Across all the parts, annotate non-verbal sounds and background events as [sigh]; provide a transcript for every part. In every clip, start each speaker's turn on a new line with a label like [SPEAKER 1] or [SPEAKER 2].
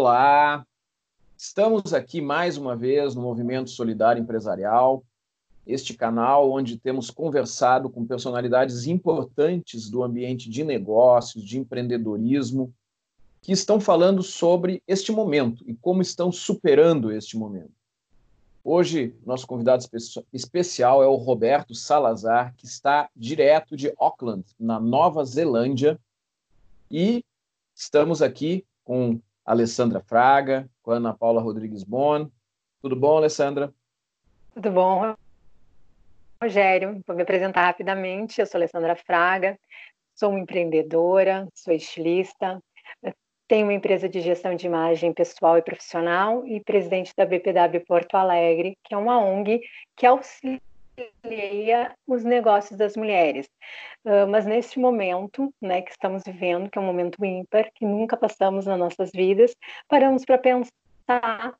[SPEAKER 1] Olá, estamos aqui mais uma vez no Movimento Solidário Empresarial, este canal onde temos conversado com personalidades importantes do ambiente de negócios, de empreendedorismo, que estão falando sobre este momento e como estão superando este momento. Hoje, nosso convidado especial é o Roberto Salazar, que está direto de Auckland, na Nova Zelândia, e estamos aqui com Alessandra Fraga, com a Ana Paula Rodrigues Bon. Tudo bom, Alessandra?
[SPEAKER 2] Tudo bom, Rogério. Vou me apresentar rapidamente. Eu sou Alessandra Fraga, sou empreendedora, sou estilista, tenho uma empresa de gestão de imagem pessoal e profissional e presidente da BPW Porto Alegre, que é uma ONG que auxilia os negócios das mulheres. Uh, mas neste momento, né, que estamos vivendo, que é um momento ímpar, que nunca passamos nas nossas vidas, paramos para pensar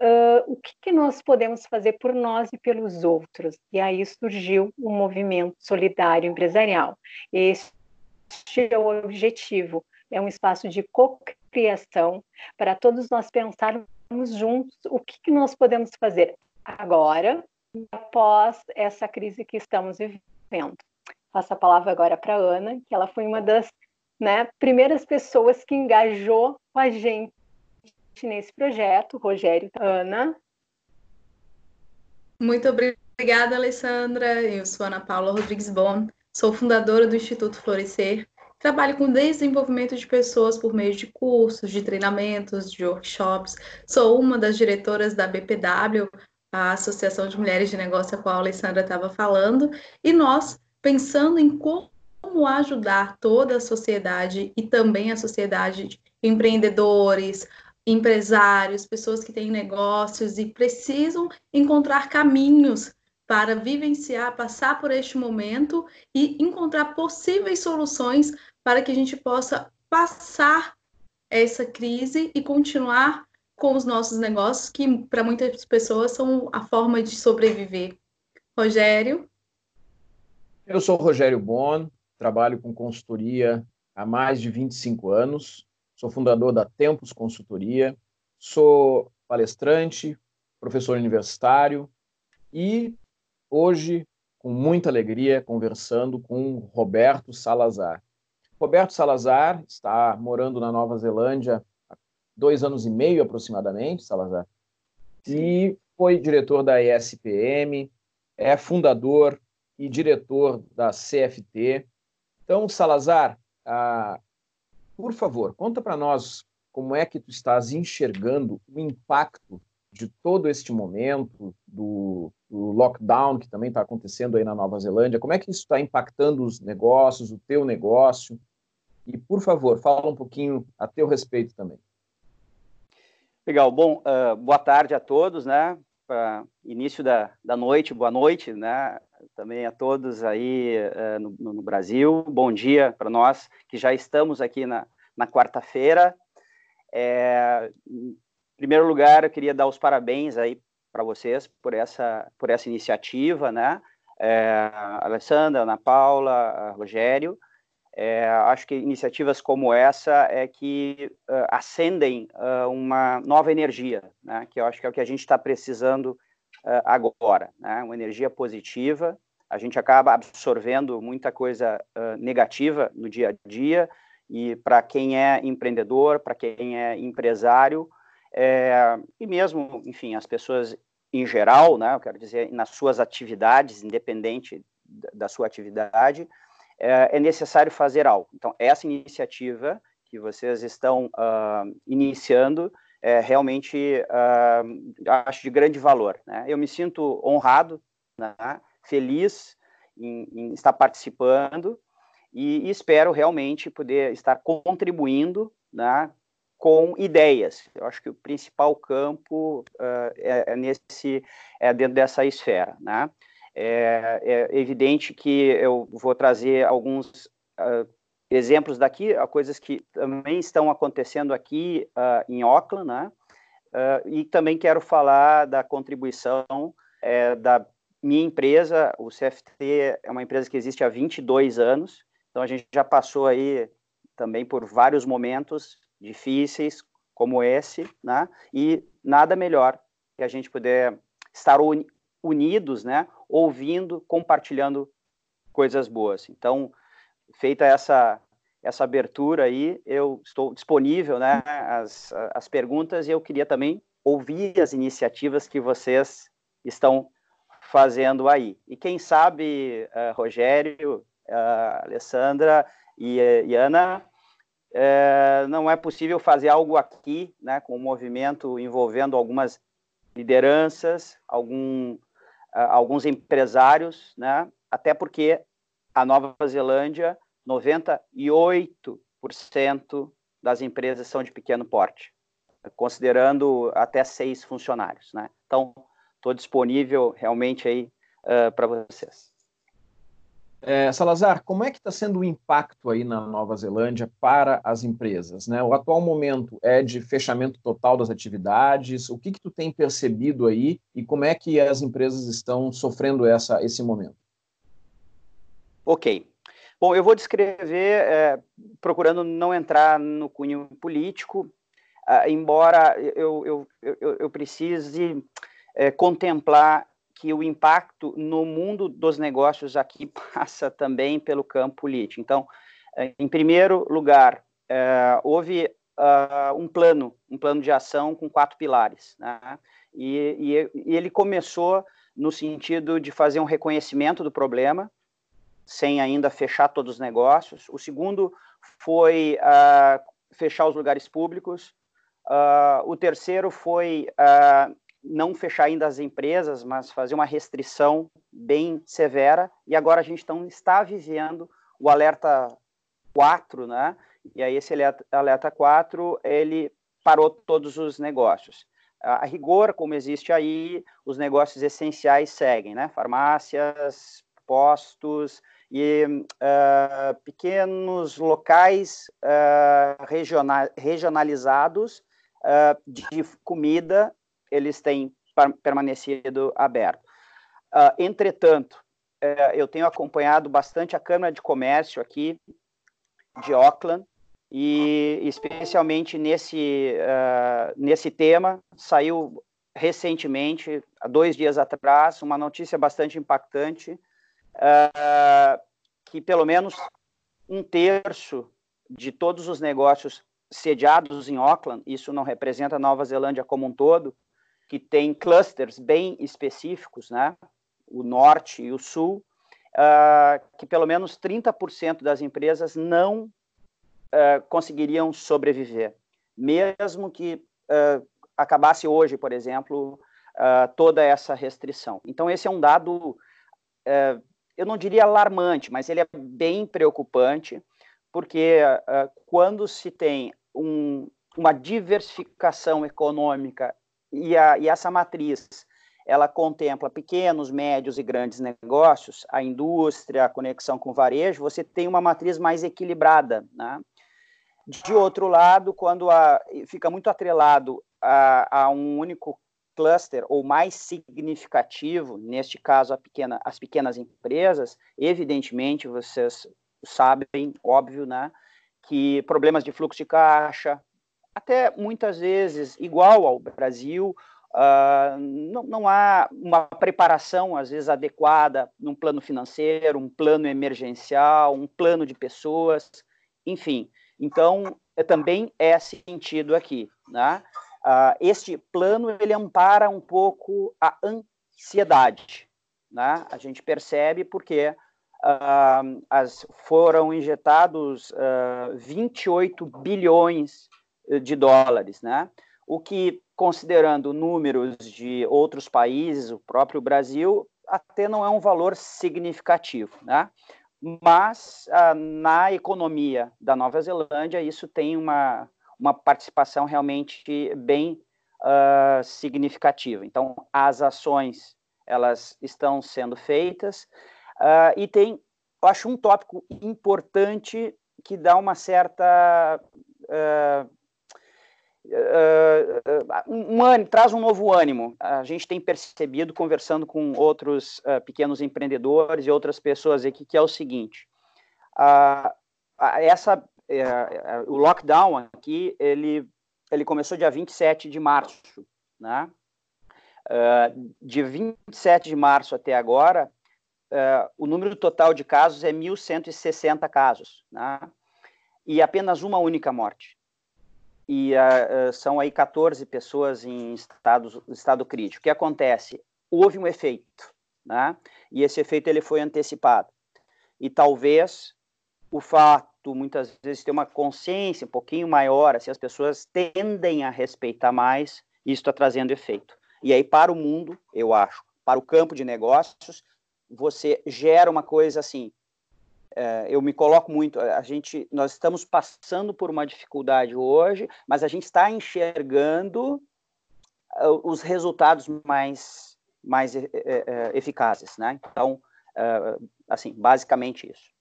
[SPEAKER 2] uh, o que, que, nós podemos fazer por nós e pelos outros. E aí surgiu o movimento solidário empresarial. Este é o objetivo, é um espaço de cocriação para todos nós pensarmos juntos o que, que nós podemos fazer agora após essa crise que estamos vivendo. Passo a palavra agora para a Ana, que ela foi uma das né, primeiras pessoas que engajou com a gente nesse projeto. Rogério, Ana.
[SPEAKER 3] Muito obrigada, Alessandra. Eu sou Ana Paula Rodrigues Bon, sou fundadora do Instituto Florescer. Trabalho com desenvolvimento de pessoas por meio de cursos, de treinamentos, de workshops. Sou uma das diretoras da BPW, a Associação de Mulheres de Negócio a qual a Alessandra estava falando, e nós, pensando em como ajudar toda a sociedade e também a sociedade de empreendedores, empresários, pessoas que têm negócios e precisam encontrar caminhos para vivenciar, passar por este momento e encontrar possíveis soluções para que a gente possa passar essa crise e continuar com os nossos negócios, que para muitas pessoas são a forma de sobreviver. Rogério?
[SPEAKER 1] Eu sou Rogério Bon, trabalho com consultoria há mais de 25 anos, sou fundador da Tempos Consultoria, sou palestrante, professor universitário e hoje, com muita alegria, conversando com Roberto Salazar. Roberto Salazar está morando na Nova Zelândia dois anos e meio aproximadamente, Salazar, e foi diretor da ESPM, é fundador e diretor da CFT. Então, Salazar, ah, por favor, conta para nós como é que tu estás enxergando o impacto de todo este momento do, do lockdown que também está acontecendo aí na Nova Zelândia. Como é que isso está impactando os negócios, o teu negócio? E, por favor, fala um pouquinho a teu respeito também.
[SPEAKER 4] Legal. Bom, uh, boa tarde a todos, né? Uh, início da, da noite, boa noite, né? Também a todos aí uh, no, no, Brasil. Bom dia para nós que já estamos aqui na, na quarta-feira. É, em primeiro lugar, eu queria dar os parabéns aí para vocês por essa, por essa iniciativa, né? É, Alessandra, Ana Paula, Rogério. É, acho que iniciativas como essa é que uh, acendem uh, uma nova energia, né, que eu acho que é o que a gente está precisando uh, agora, né, uma energia positiva. A gente acaba absorvendo muita coisa negativa no dia a dia, e para quem é empreendedor, para quem é empresário, é, e mesmo, enfim, as pessoas em geral, né, eu quero dizer, nas suas atividades, independente da sua atividade, é, é necessário fazer algo. Então, essa iniciativa que vocês estão uh, iniciando é realmente uh, acho de grande valor. Né? Eu me sinto honrado, né? feliz em, em, estar participando e, espero realmente poder estar contribuindo né, com ideias. Eu acho que o principal campo uh, é, é, nesse é dentro dessa esfera, né? É, é evidente que eu vou trazer alguns uh, exemplos daqui, coisas que também estão acontecendo aqui uh, em Auckland, né? Uh, e também quero falar da contribuição é, da minha empresa, o CFT é uma empresa que existe há 22 anos, então a gente já passou aí também por vários momentos difíceis, como esse, né? E nada melhor que a gente poder estar unidos, né? Ouvindo, compartilhando coisas boas. Então, feita essa essa abertura aí, eu estou disponível, né? As, as perguntas e eu queria também ouvir as iniciativas que vocês estão fazendo aí. E quem sabe, uh, Rogério, uh, Alessandra e, e Ana, uh, não é possível fazer algo aqui, né, com o um movimento envolvendo algumas lideranças, algum, alguns empresários, né, até porque a Nova Zelândia, 98% das empresas são de pequeno porte, considerando até seis funcionários, né? Então, estou disponível realmente aí uh, para vocês.
[SPEAKER 1] É, Salazar, como é que está sendo o impacto aí na Nova Zelândia para as empresas? Né? O atual momento é de fechamento total das atividades. O que, que tu tem percebido aí e como é que as empresas estão sofrendo essa, esse momento?
[SPEAKER 4] Ok. Bom, eu vou descrever, é, procurando não entrar no cunho político, uh, embora eu, eu, eu, eu precise é, contemplar que o impacto no mundo dos negócios aqui [laughs] passa também pelo campo político. Então, é, em primeiro lugar, é, houve uh, um plano, um plano de ação com quatro pilares, né? e, e, e, ele começou no sentido de fazer um reconhecimento do problema, sem ainda fechar todos os negócios. O segundo foi uh, fechar os lugares públicos. Uh, o terceiro foi não fechar ainda as empresas, mas fazer uma restrição bem severa. E agora a gente então, está vivendo o alerta 4, né? E aí esse alerta 4, ele parou todos os negócios. A rigor, como existe aí, os negócios essenciais seguem, né? Farmácias, postos e uh, pequenos locais uh, regionalizados uh, de comida eles têm permanecido aberto. Uh, entretanto, uh, eu tenho acompanhado bastante a Câmara de Comércio aqui de Auckland, e especialmente nesse, uh, nesse tema, saiu recentemente, há dois dias atrás, uma notícia bastante impactante, uh, que pelo menos um terço de todos os negócios sediados em Auckland, isso não representa Nova Zelândia como um todo, que tem clusters bem específicos, né? o norte e o sul, uh, que pelo menos 30% das empresas não uh, conseguiriam sobreviver, mesmo que uh, acabasse hoje, por exemplo, toda essa restrição. Então, esse é um dado, eu não diria alarmante, mas ele é bem preocupante, porque quando se tem um, uma diversificação econômica e, a, e essa matriz ela contempla pequenos, médios e grandes negócios, a indústria, a conexão com o varejo, você tem uma matriz mais equilibrada. Né? De outro lado, quando a, fica muito atrelado a, a, um único cluster ou mais significativo, neste caso pequena, as pequenas empresas, evidentemente vocês sabem, óbvio, né, que problemas de fluxo de caixa, até muitas vezes igual ao Brasil, uh, não, não há uma preparação, às vezes, adequada num plano financeiro, um plano emergencial, um plano de pessoas, enfim. Então, é, também é sentido aqui. Né? Uh, este plano, ele ampara um pouco a ansiedade. Né? A gente percebe porque uh, as, foram injetados uh, 28 bilhões de dólares, né? O que, considerando números de outros países, o próprio Brasil, até não é um valor significativo, né? Mas ah, na economia da Nova Zelândia isso tem uma, uma participação realmente bem uh, significativa. Então as ações elas estão sendo feitas uh, e tem, eu acho um tópico importante que dá uma certa uh, uh, um ânimo, traz um novo ânimo. A gente tem percebido, conversando com outros uh, pequenos empreendedores e outras pessoas aqui, que é o seguinte: uh, essa, o lockdown aqui, ele ele começou dia 27 de março, né? De 27 de março até agora, o número total de casos é 1.160 casos, né? E apenas uma única morte. E uh, são aí 14 pessoas em estado, estado crítico. O que acontece? Houve um efeito, né? E esse efeito ele foi antecipado. E talvez o fato, muitas vezes, ter uma consciência um pouquinho maior, assim, as pessoas tendem a respeitar mais, isso está trazendo efeito. E aí, para o mundo, eu acho, para o campo de negócios, você gera uma coisa assim. É, eu me coloco muito. A gente, nós estamos passando por uma dificuldade hoje, mas a gente está enxergando uh, os resultados mais, mais eficazes, né? Então, assim, basicamente isso.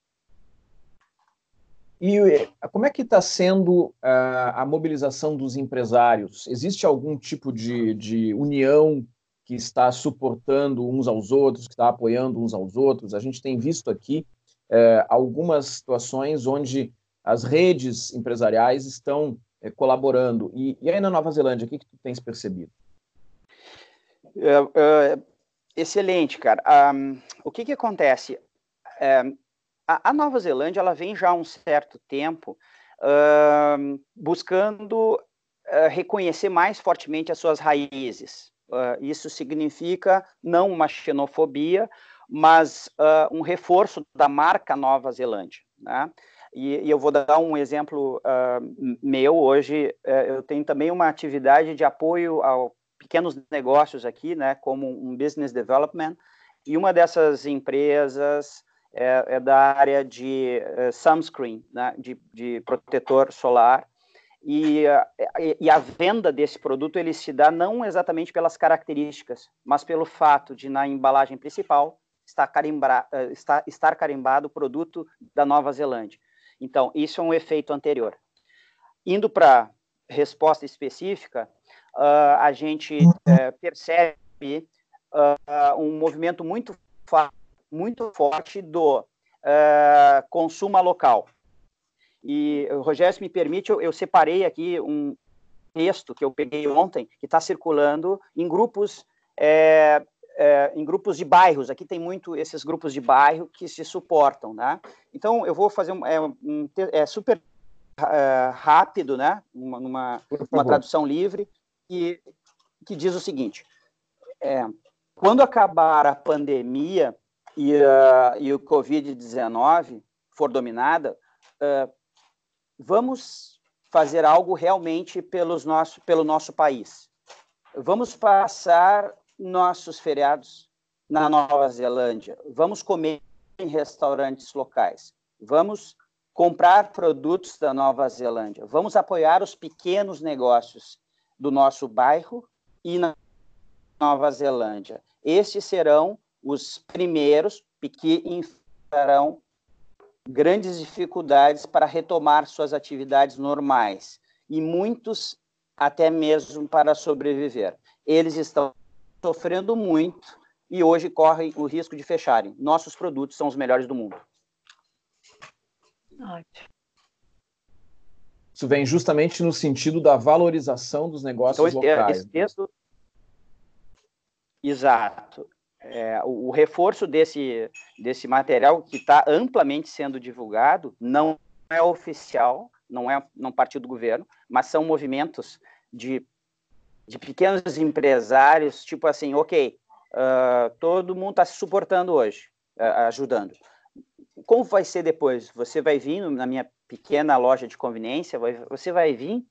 [SPEAKER 1] E como é que está sendo uh, a mobilização dos empresários? Existe algum tipo de, de, união que está suportando uns aos outros, que está apoiando uns aos outros? A gente tem visto aqui uh, algumas situações onde as redes empresariais estão uh, colaborando. E, e, aí na Nova Zelândia, o que, que tu tens percebido?
[SPEAKER 4] É, é, excelente, cara. Um, o que, que acontece? É, a, Nova Zelândia ela vem já há um certo tempo uh, buscando uh, reconhecer mais fortemente as suas raízes. Uh, isso significa não uma xenofobia, mas um reforço da marca Nova Zelândia. Né? E, e, eu vou dar um exemplo meu hoje. eu tenho também uma atividade de apoio a pequenos negócios aqui, né, como um business development, e uma dessas empresas é, é da área de uh, sunscreen, né, de, de, protetor solar, e, uh, e, a venda desse produto ele se dá não exatamente pelas características, mas pelo fato de na embalagem principal estar, carimba, uh, estar, estar carimbado o produto da Nova Zelândia. Então, isso é um efeito anterior. Indo para resposta específica, a gente percebe um movimento muito muito forte do uh, consumo local. E, Rogério, se me permite, eu, eu separei aqui um texto que eu peguei ontem, que está circulando em grupos é, é, em grupos de bairros. Aqui tem muito esses grupos de bairro que se suportam, né? Então eu vou fazer um, é, um é super uh, rápido, né? Uma, uma, uma tradução livre que que diz o seguinte: é, quando acabar a pandemia, e, uh, e o Covid-19 for dominada, uh, vamos fazer algo realmente pelos nosso, pelo nosso país. Vamos passar nossos feriados na Nova Zelândia. Vamos comer em restaurantes locais. Vamos comprar produtos da Nova Zelândia. Vamos apoiar os pequenos negócios do nosso bairro e na Nova Zelândia. Estes serão os primeiros que enfrentarão grandes dificuldades para retomar suas atividades normais e muitos até mesmo para sobreviver. Eles estão sofrendo muito e hoje correm o risco de fecharem. Nossos produtos são os melhores do mundo.
[SPEAKER 1] Ótimo. Isso vem justamente no sentido da valorização dos negócios então, locais. Esse texto...
[SPEAKER 4] Exato é, o, o, reforço desse, desse material que está amplamente sendo divulgado não é oficial, não é não partiu do governo, mas são movimentos de, de pequenos empresários, tipo assim, ok, uh, todo mundo está se suportando hoje, uh, ajudando. Como vai ser depois? Você vai vir na minha pequena loja de conveniência, você vai vir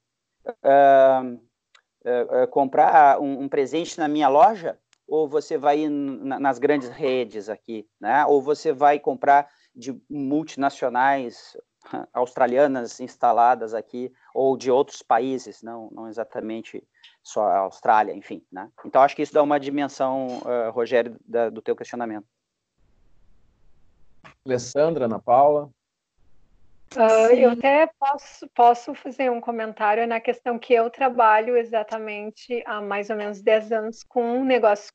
[SPEAKER 4] uh, comprar um, um presente na minha loja? ou você vai ir nas grandes redes aqui, né? Ou você vai comprar de multinacionais [laughs] australianas instaladas aqui ou de outros países, não, não exatamente só a Austrália, enfim, né? Então acho que isso dá uma dimensão, uh, Rogério, da, do teu questionamento.
[SPEAKER 1] Alessandra, Ana Paula.
[SPEAKER 2] Uh, eu até posso, posso fazer um comentário na questão que eu trabalho exatamente há mais ou menos 10 anos com negócios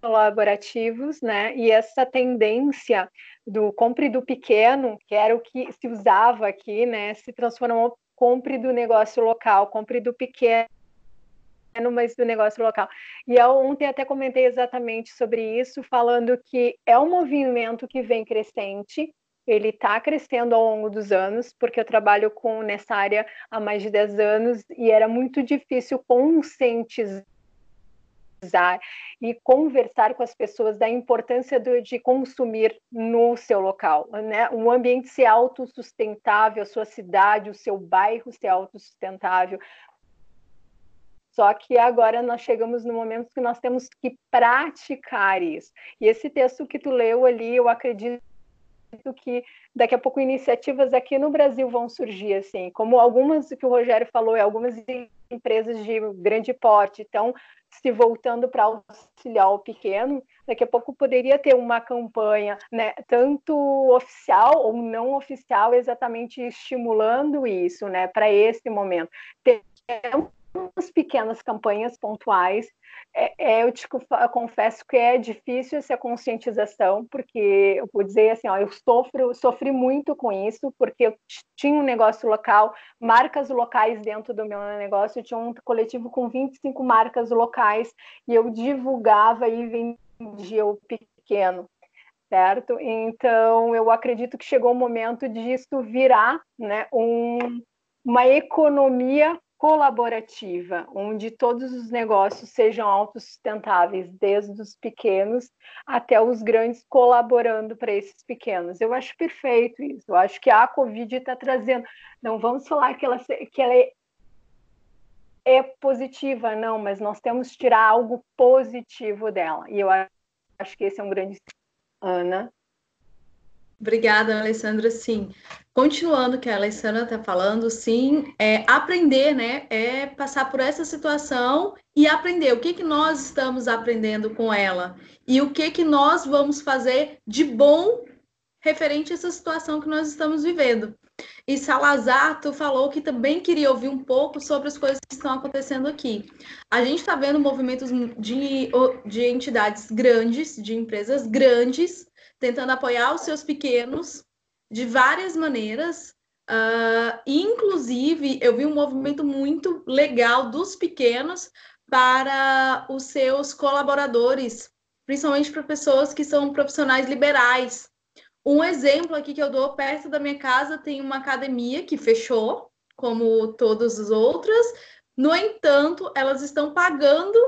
[SPEAKER 2] colaborativos, né? E essa tendência do compre do pequeno, que era o que se usava aqui, né, se transformou compre do negócio local, compre do pequeno mas do negócio local. E eu ontem até comentei exatamente sobre isso, falando que é um movimento que vem crescente, ele está crescendo ao longo dos anos, porque eu trabalho com nessa área há mais de 10 anos e era muito difícil conscientizar e conversar com as pessoas da importância do, de consumir no seu local, né? Um ambiente ser autossustentável, a sua cidade, o seu bairro ser autossustentável. Só que agora nós chegamos no momento que nós temos que praticar isso. E esse texto que tu leu ali, eu acredito que daqui a pouco iniciativas aqui no Brasil vão surgir, assim, como algumas que o Rogério falou, algumas empresas de grande porte estão se voltando para auxiliar o pequeno, daqui a pouco poderia ter uma campanha, né, tanto oficial ou não oficial, exatamente estimulando isso, né, para esse momento. Tem umas pequenas campanhas pontuais. É, é, eu te eu confesso que é difícil essa conscientização, porque eu vou dizer assim, ó, eu sofro, sofri muito com isso, porque eu tinha um negócio local, marcas locais dentro do meu negócio, eu tinha um coletivo com 25 marcas locais, e eu divulgava e vendia o pequeno certo? Então, eu acredito que chegou o momento disso virar né, um, uma economia colaborativa, onde todos os negócios sejam autossustentáveis, desde os pequenos até os grandes, colaborando para esses pequenos. Eu acho perfeito isso. Eu acho que a Covid está trazendo. Não vamos falar que ela, que ela é, é positiva, não, mas nós temos que tirar algo positivo dela. E eu acho que esse é um grande. Ana.
[SPEAKER 3] Obrigada, Alessandra. Sim, continuando o que a Alessandra está falando, sim, é aprender, né? É passar por essa situação e aprender o que, que nós estamos aprendendo com ela e o que, que nós vamos fazer de bom referente a essa situação que nós estamos vivendo. E Salazar, tu falou que também queria ouvir um pouco sobre as coisas que estão acontecendo aqui. A gente está vendo movimentos de, de entidades grandes, de empresas grandes, tentando apoiar os seus pequenos de várias maneiras. Uh, inclusive, eu vi um movimento muito legal dos pequenos para os seus colaboradores, principalmente para pessoas que são profissionais liberais. Um exemplo aqui que eu dou perto da minha casa tem uma academia que fechou, como todas as outras. No entanto, elas estão pagando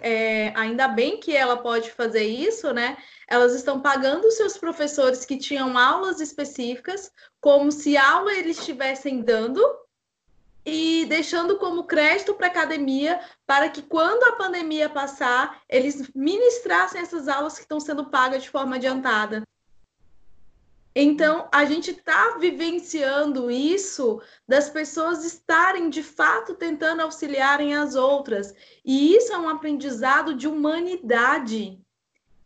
[SPEAKER 3] é, ainda bem que ela pode fazer isso, né? Elas estão pagando seus professores que tinham aulas específicas, como se aula eles estivessem dando, e deixando como crédito para a academia, para que quando a pandemia passar, eles ministrassem essas aulas que estão sendo pagas de forma adiantada. Então, a gente está vivenciando isso das pessoas estarem de fato tentando auxiliarem as outras. E isso é um aprendizado de humanidade.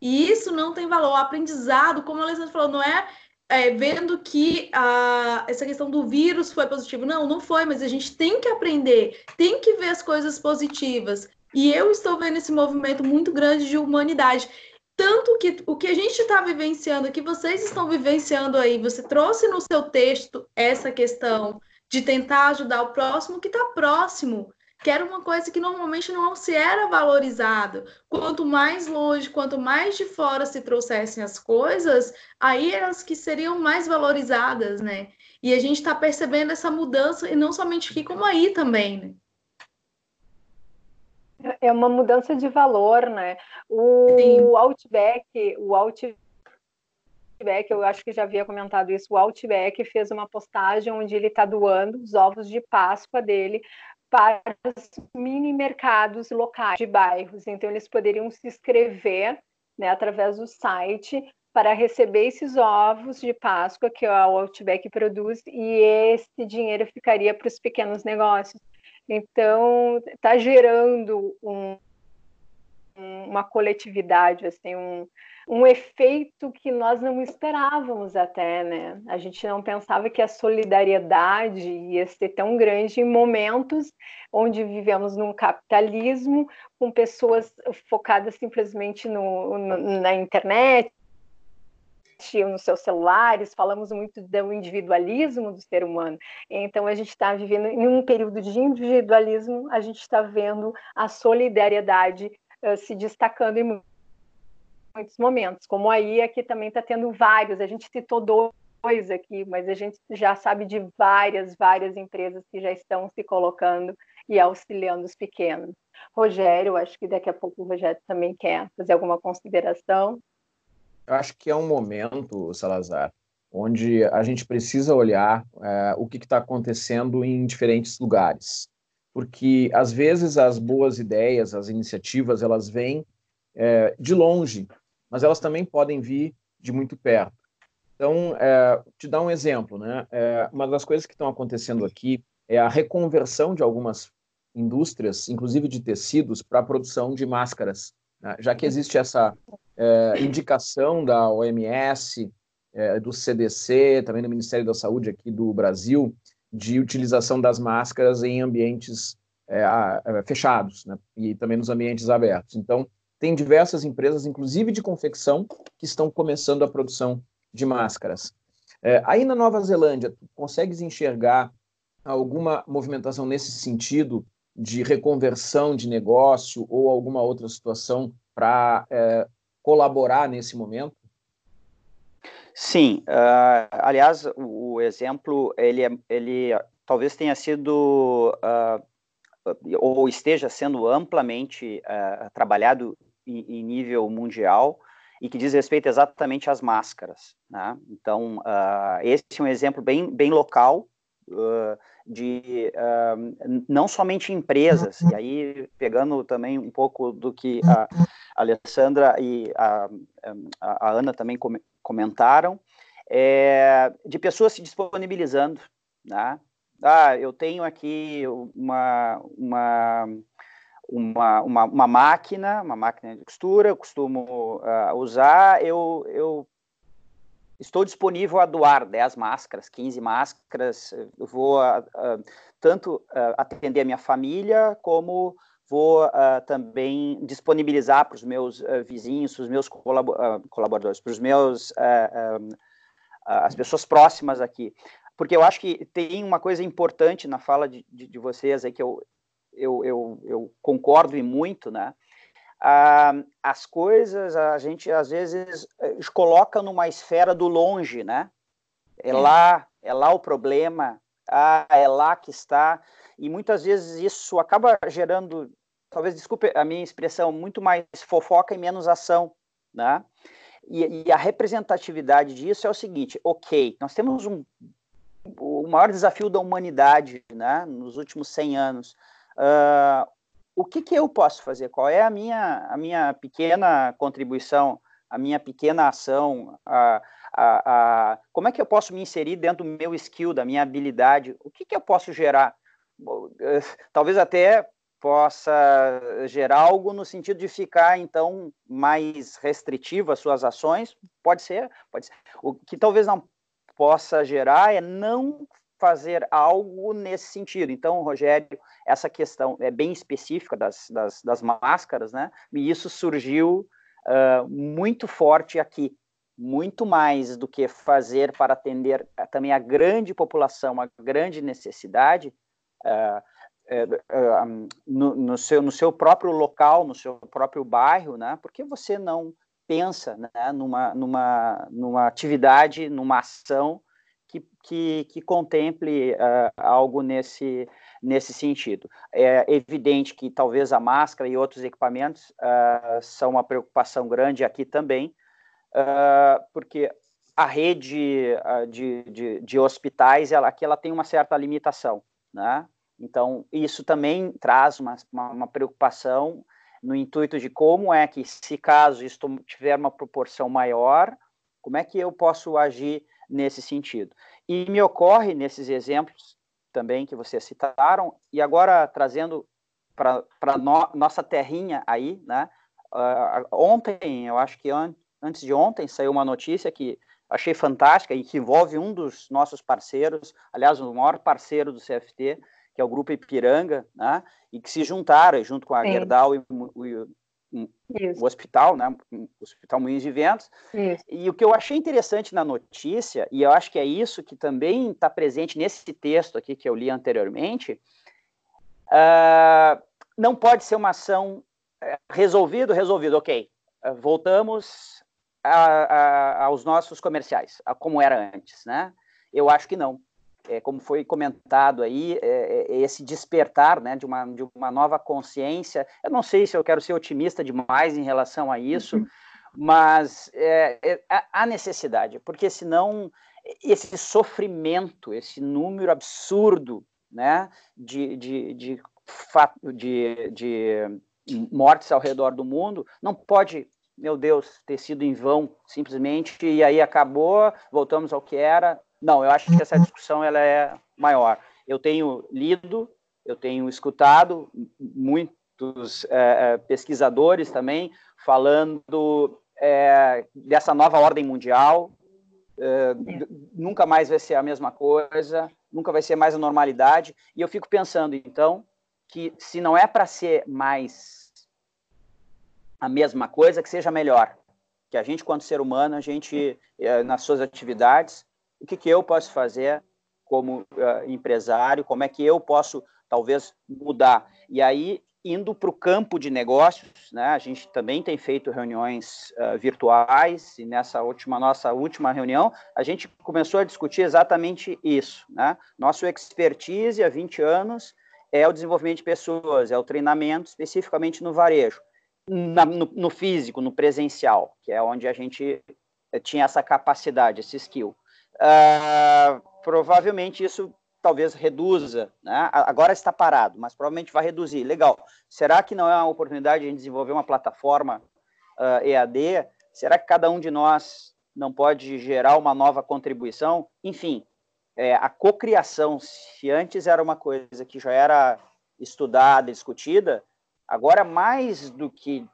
[SPEAKER 3] E isso não tem valor. O aprendizado, como a Alessandra falou, não é, é vendo que a, essa questão do vírus foi positivo. Não, não foi, mas a gente tem que aprender, tem que ver as coisas positivas. E eu estou vendo esse movimento muito grande de humanidade. Tanto que o que a gente está vivenciando, que vocês estão vivenciando aí, você trouxe no seu texto essa questão de tentar ajudar o próximo que está próximo, que era uma coisa que normalmente não se era valorizado. Quanto mais longe, quanto mais de fora se trouxessem as coisas, aí elas que seriam mais valorizadas, né? E a gente está percebendo essa mudança, e não somente aqui, como aí também, né?
[SPEAKER 2] É uma mudança de valor, né? O Sim. Outback, o Outback, eu acho que já havia comentado isso, o Outback fez uma postagem onde ele está doando os ovos de Páscoa dele para os mini mercados locais de bairros. Então, eles poderiam se inscrever né, através do site para receber esses ovos de Páscoa que o Outback produz e esse dinheiro ficaria para os pequenos negócios. Então, está gerando um, uma coletividade, assim, um, um efeito que nós não esperávamos até, né? A gente não pensava que a solidariedade ia ser tão grande em momentos onde vivemos num capitalismo com pessoas focadas simplesmente no, no na internet, nos seus celulares, falamos muito do individualismo do ser humano. Então, a gente está vivendo em um período de individualismo, a gente está vendo a solidariedade uh, se destacando em muitos momentos, como aí aqui também está tendo vários, a gente citou dois aqui, mas a gente já sabe de várias, várias empresas que já estão se colocando e auxiliando os pequenos. Rogério, acho que daqui a pouco o Rogério também quer fazer alguma consideração.
[SPEAKER 1] Eu acho que é um momento, Salazar, onde a gente precisa olhar é, o que está acontecendo em diferentes lugares, porque às vezes as boas ideias, as iniciativas, elas vêm é, de longe, mas elas também podem vir de muito perto. Então, é, te dar um exemplo, né? É, uma das coisas que estão acontecendo aqui é a reconversão de algumas indústrias, inclusive de tecidos, para a produção de máscaras? Já que existe essa é, indicação da OMS, é, do CDC, também do Ministério da Saúde aqui do Brasil, de utilização das máscaras em ambientes é, fechados né? e também nos ambientes abertos. Então, tem diversas empresas, inclusive de confecção, que estão começando a produção de máscaras. Aí na Nova Zelândia, tu consegues enxergar alguma movimentação nesse sentido de reconversão de negócio ou alguma outra situação para é, colaborar nesse momento?
[SPEAKER 4] Sim, uh, aliás, o, o, exemplo ele, é, ele talvez tenha sido uh, ou esteja sendo amplamente uh, trabalhado em, em, nível mundial e que diz respeito exatamente às máscaras. Né? Então, esse é um exemplo bem, bem local de não somente empresas, e aí pegando também um pouco do que a Alessandra e a, a Ana também comentaram, é, de pessoas se disponibilizando, né? Ah, eu tenho aqui uma, uma, uma, uma, uma máquina, uma máquina de costura, eu costumo uh, usar, eu, eu estou disponível a doar 10 máscaras, 15 máscaras, eu vou uh, uh, tanto uh, atender a minha família, como vou também disponibilizar para os meus vizinhos, para os meus colaboradores, para os meus, as pessoas próximas aqui. Porque eu acho que tem uma coisa importante na fala de, de, de vocês aí que eu, eu, eu, eu concordo e muito, né? Ah, as coisas a gente às vezes eh, coloca numa esfera do longe, né? É lá, é lá o problema, ah, é lá que está, e muitas vezes isso acaba gerando, talvez desculpe a minha expressão, muito mais fofoca e menos ação, né? E, e a representatividade disso é o seguinte: ok, nós temos um, o maior desafio da humanidade, né? Nos últimos 100 anos. Uh, o que, que eu posso fazer? Qual é a minha, a minha pequena contribuição, a minha pequena ação? A, a, a, como é que eu posso me inserir dentro do meu skill, da minha habilidade? O que, que eu posso gerar? Eh, [laughs] talvez até possa gerar algo no sentido de ficar então mais restritivo às suas ações, pode ser, pode ser. O que talvez não possa gerar é não fazer algo nesse sentido. Então, Rogério, essa questão é bem específica das, das, das máscaras, né? E isso surgiu uh, muito forte aqui, muito mais do que fazer para atender também a grande população, a grande necessidade. Uh, uh, no, no, seu, no seu próprio local, no seu próprio bairro, né? Por que você não pensa né, numa, numa, numa atividade, numa ação que, que, que contemple uh, algo nesse, nesse sentido. É evidente que talvez a máscara e outros equipamentos uh, são uma preocupação grande aqui também, uh, porque a rede de, de, de, hospitais, ela, aqui ela tem uma certa limitação, né? Então, isso também traz uma, uma, uma preocupação no intuito de como é que, se caso isto tiver uma proporção maior, como é que eu posso agir nesse sentido. E me ocorre nesses exemplos também que vocês citaram, e agora trazendo para no, nossa terrinha aí, né? Uh, ontem, eu acho que an antes de ontem, saiu uma notícia que achei fantástica e que envolve um dos nossos parceiros, aliás, o maior parceiro do CFT, que é o Grupo Ipiranga, né? E que se juntaram junto com a Sim. Gerdau e, o hospital, né, o Hospital Moinhos de Ventos. Isso. E o que eu achei interessante na notícia, e eu acho que é isso que também está presente nesse texto aqui que eu li anteriormente, uh, não pode ser uma ação uh, resolvido, resolvido, ok. Uh, voltamos a, a, aos nossos comerciais, a como era antes, né? Eu acho que não é, como foi comentado aí, é, é, esse despertar né, de, uma, de uma nova consciência. Eu não sei se eu quero ser otimista demais em relação a isso, uhum. mas é, é, há necessidade, porque senão esse sofrimento, esse número absurdo né, de, de, de, de, de mortes ao redor do mundo não pode meu Deus, ter sido em vão, simplesmente, e aí acabou, voltamos ao que era, não, eu acho que essa discussão ela é maior. Eu tenho lido, eu tenho escutado muitos é, é, pesquisadores também falando é, dessa nova ordem mundial. É, nunca mais vai ser a mesma coisa, nunca vai ser mais a normalidade. E eu fico pensando, então, que se não é para ser mais a mesma coisa, que seja melhor. Que a gente, quanto ser humano, a gente, é, nas suas atividades, o que, que eu posso fazer como uh, empresário, como é que eu posso, talvez, mudar. E aí, indo para o campo de negócios, né, a gente também tem feito reuniões uh, virtuais, e nessa última, nossa última reunião, a gente começou a discutir exatamente isso. Né? Nosso expertise há 20 anos é o desenvolvimento de pessoas, é o treinamento, especificamente no varejo. Na, no, no físico, no presencial, que é onde a gente eh, tinha essa capacidade, esse skill uh, provavelmente isso talvez reduza, né? agora está parado, mas provavelmente vai reduzir. Legal. Será que não é uma oportunidade de desenvolver uma plataforma uh, ah, EAD? Será que cada um de nós não pode gerar uma nova contribuição? Enfim, é, a cocriação, se antes era uma coisa que já era estudada, discutida, agora mais do que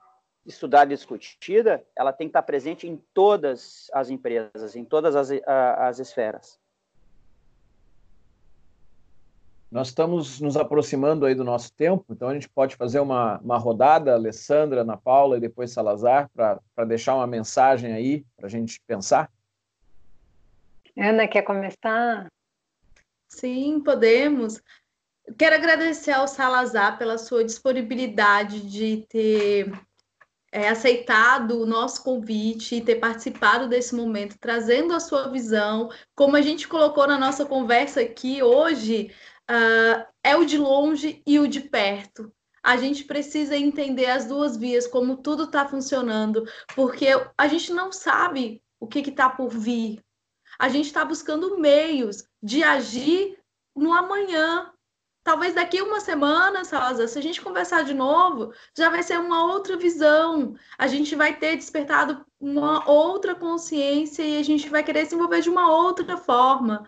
[SPEAKER 4] estudada e discutida, ela tem que estar presente em todas as empresas, em todas as, as esferas.
[SPEAKER 1] Nós estamos nos aproximando aí do nosso tempo, então a gente pode fazer uma, uma rodada, Alessandra, Ana Paula e depois Salazar, para deixar uma mensagem aí para a gente pensar.
[SPEAKER 2] Ana, quer começar?
[SPEAKER 3] Sim, podemos. Quero agradecer ao Salazar pela sua disponibilidade de ter é, aceitado o nosso convite e ter participado desse momento, trazendo a sua visão. Como a gente colocou na nossa conversa aqui hoje, uh, é o de longe e o de perto. A gente precisa entender as duas vias, como tudo está funcionando, porque a gente não sabe o que está por vir. A gente está buscando meios de agir no amanhã, Talvez daqui uma semana, Salazar, se a gente conversar de novo, já vai ser uma outra visão. A gente vai ter despertado uma outra consciência e a gente vai querer se envolver de uma outra forma.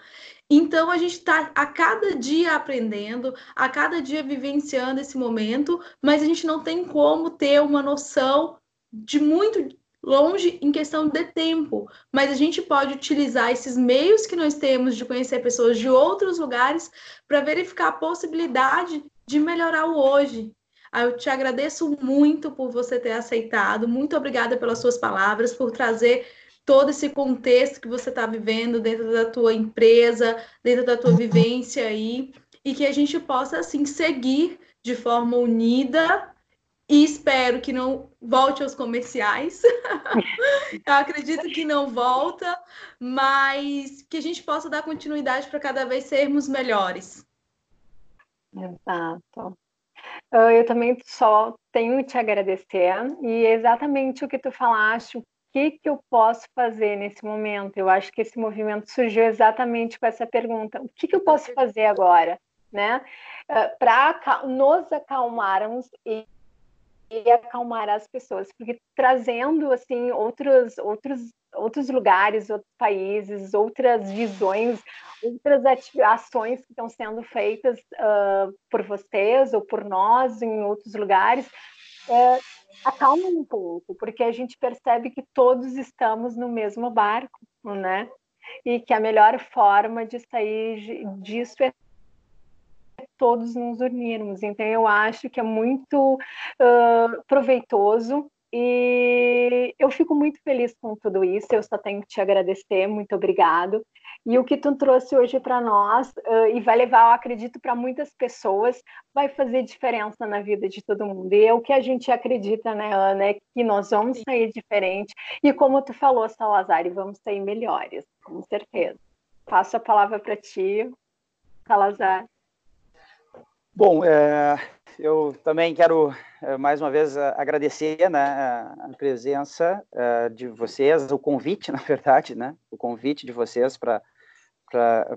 [SPEAKER 3] Então, a gente está a cada dia aprendendo, a cada dia vivenciando esse momento, mas a gente não tem como ter uma noção de muito longe em questão de tempo, mas a gente pode utilizar esses meios que nós temos de conhecer pessoas de outros lugares para verificar a possibilidade de melhorar o hoje. Ah, eu te agradeço muito por você ter aceitado, muito obrigada pelas suas palavras, por trazer todo esse contexto que você está vivendo dentro da tua empresa, dentro da tua vivência aí, e que a gente possa, assim, seguir de forma unida e espero que não volte aos comerciais. [laughs] Eu acredito que não volta, mas que a gente possa dar continuidade para cada vez sermos melhores.
[SPEAKER 2] Exato. Ah, eu também só tenho te agradecer e exatamente o que tu falaste, o que, que eu posso fazer nesse momento? Eu acho que esse movimento surgiu exatamente com essa pergunta: o que, que eu posso fazer agora? Né? Ah, para nos acalmarmos e e acalmar as pessoas, porque trazendo assim outros outros outros lugares, outros países, outras visões, outras ações que estão sendo feitas uh, por vocês ou por nós em outros lugares, é, acalma um pouco, porque a gente percebe que todos estamos no mesmo barco, né? E que a melhor forma de sair disso é todos nos unirmos. Então, eu acho que é muito uh, proveitoso e eu fico muito feliz com tudo isso. Eu só tenho que te agradecer, muito obrigado. E o que tu trouxe hoje para nós, uh, e vai levar, eu acredito, para muitas pessoas, vai fazer diferença na vida de todo mundo. E é o que a gente acredita, né, Ana, é que nós vamos sair diferente. E como tu falou, Salazar, vamos sair melhores, com certeza. Passo a palavra para ti, Salazar.
[SPEAKER 4] Bom, é, eu também quero é, mais uma vez agradecer né, a presença é, de vocês, o convite, [laughs] na verdade, né, o convite de vocês para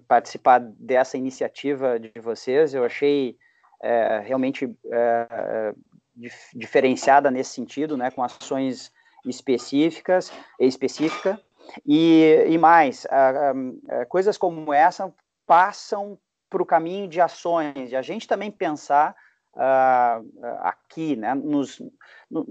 [SPEAKER 4] participar dessa iniciativa de vocês. Eu achei é, realmente é, dif diferenciada nesse sentido, né, com ações específicas, específica e, e mais, a, a, coisas como essa passam para o caminho de ações, de a gente também pensar uh, aqui, né, nos, no,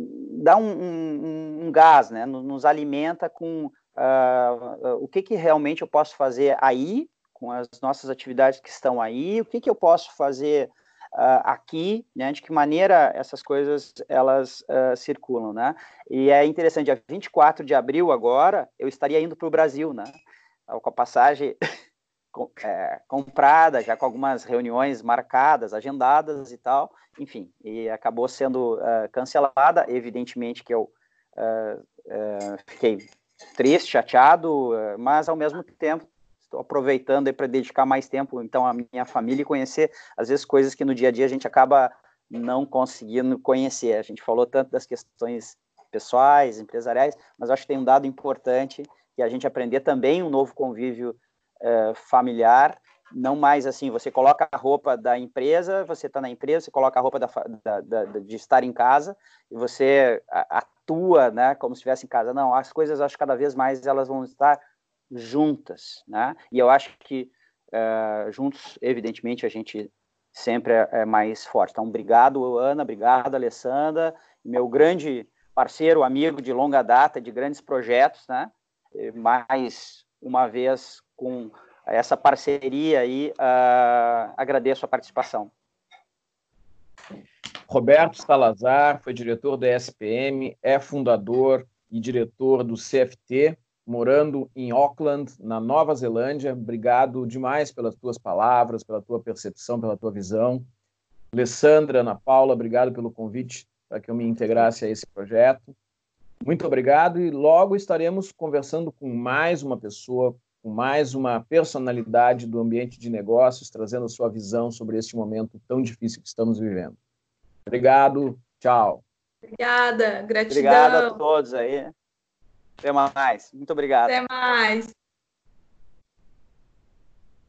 [SPEAKER 4] dá um, um, um, gás, né, nos alimenta com uh, o que, que realmente eu posso fazer aí, com as nossas atividades que estão aí, o que, que eu posso fazer uh, aqui, né, de que maneira essas coisas elas uh, circulam, né? E é interessante, dia 24 de abril agora, eu estaria indo para o Brasil, né? Com a passagem é, comprada, já com algumas reuniões marcadas, agendadas e tal, enfim, e acabou sendo uh, cancelada, evidentemente que eu fiquei triste, chateado, mas ao mesmo tempo estou aproveitando para dedicar mais tempo então à minha família e conhecer às vezes coisas que no dia a dia a gente acaba não conseguindo conhecer. A gente falou tanto das questões pessoais, empresariais, mas acho que tem um dado importante que a gente aprender também um novo convívio uh, familiar, não mais assim, você coloca a roupa da empresa, você está na empresa, você coloca a roupa da, da, da, de estar em casa e você atua, né, como se estivesse em casa. Não, as coisas acho que cada vez mais elas vão estar juntas, né? E eu acho que uh, juntos, evidentemente, a gente sempre é, é, mais forte. Então, obrigado, Ana, obrigado, Alessandra, meu grande parceiro, amigo de longa data, de grandes projetos, né? Mais uma vez com essa parceria aí, uh, agradeço a participação.
[SPEAKER 1] Roberto Salazar foi diretor da SPM, é fundador e diretor do CFT, morando em Auckland, na Nova Zelândia. Obrigado demais pelas tuas palavras, pela tua percepção, pela tua visão. Alessandra, Ana Paula, obrigado pelo convite para que eu me integrasse a esse projeto. Muito obrigado e logo estaremos conversando com mais uma pessoa, com mais uma personalidade do ambiente de negócios, trazendo a sua visão sobre este momento tão difícil que estamos vivendo. Obrigado. Tchau.
[SPEAKER 3] Obrigada. Gratidão.
[SPEAKER 4] Obrigado a todos aí. Até mais. Muito obrigado.
[SPEAKER 3] Até mais.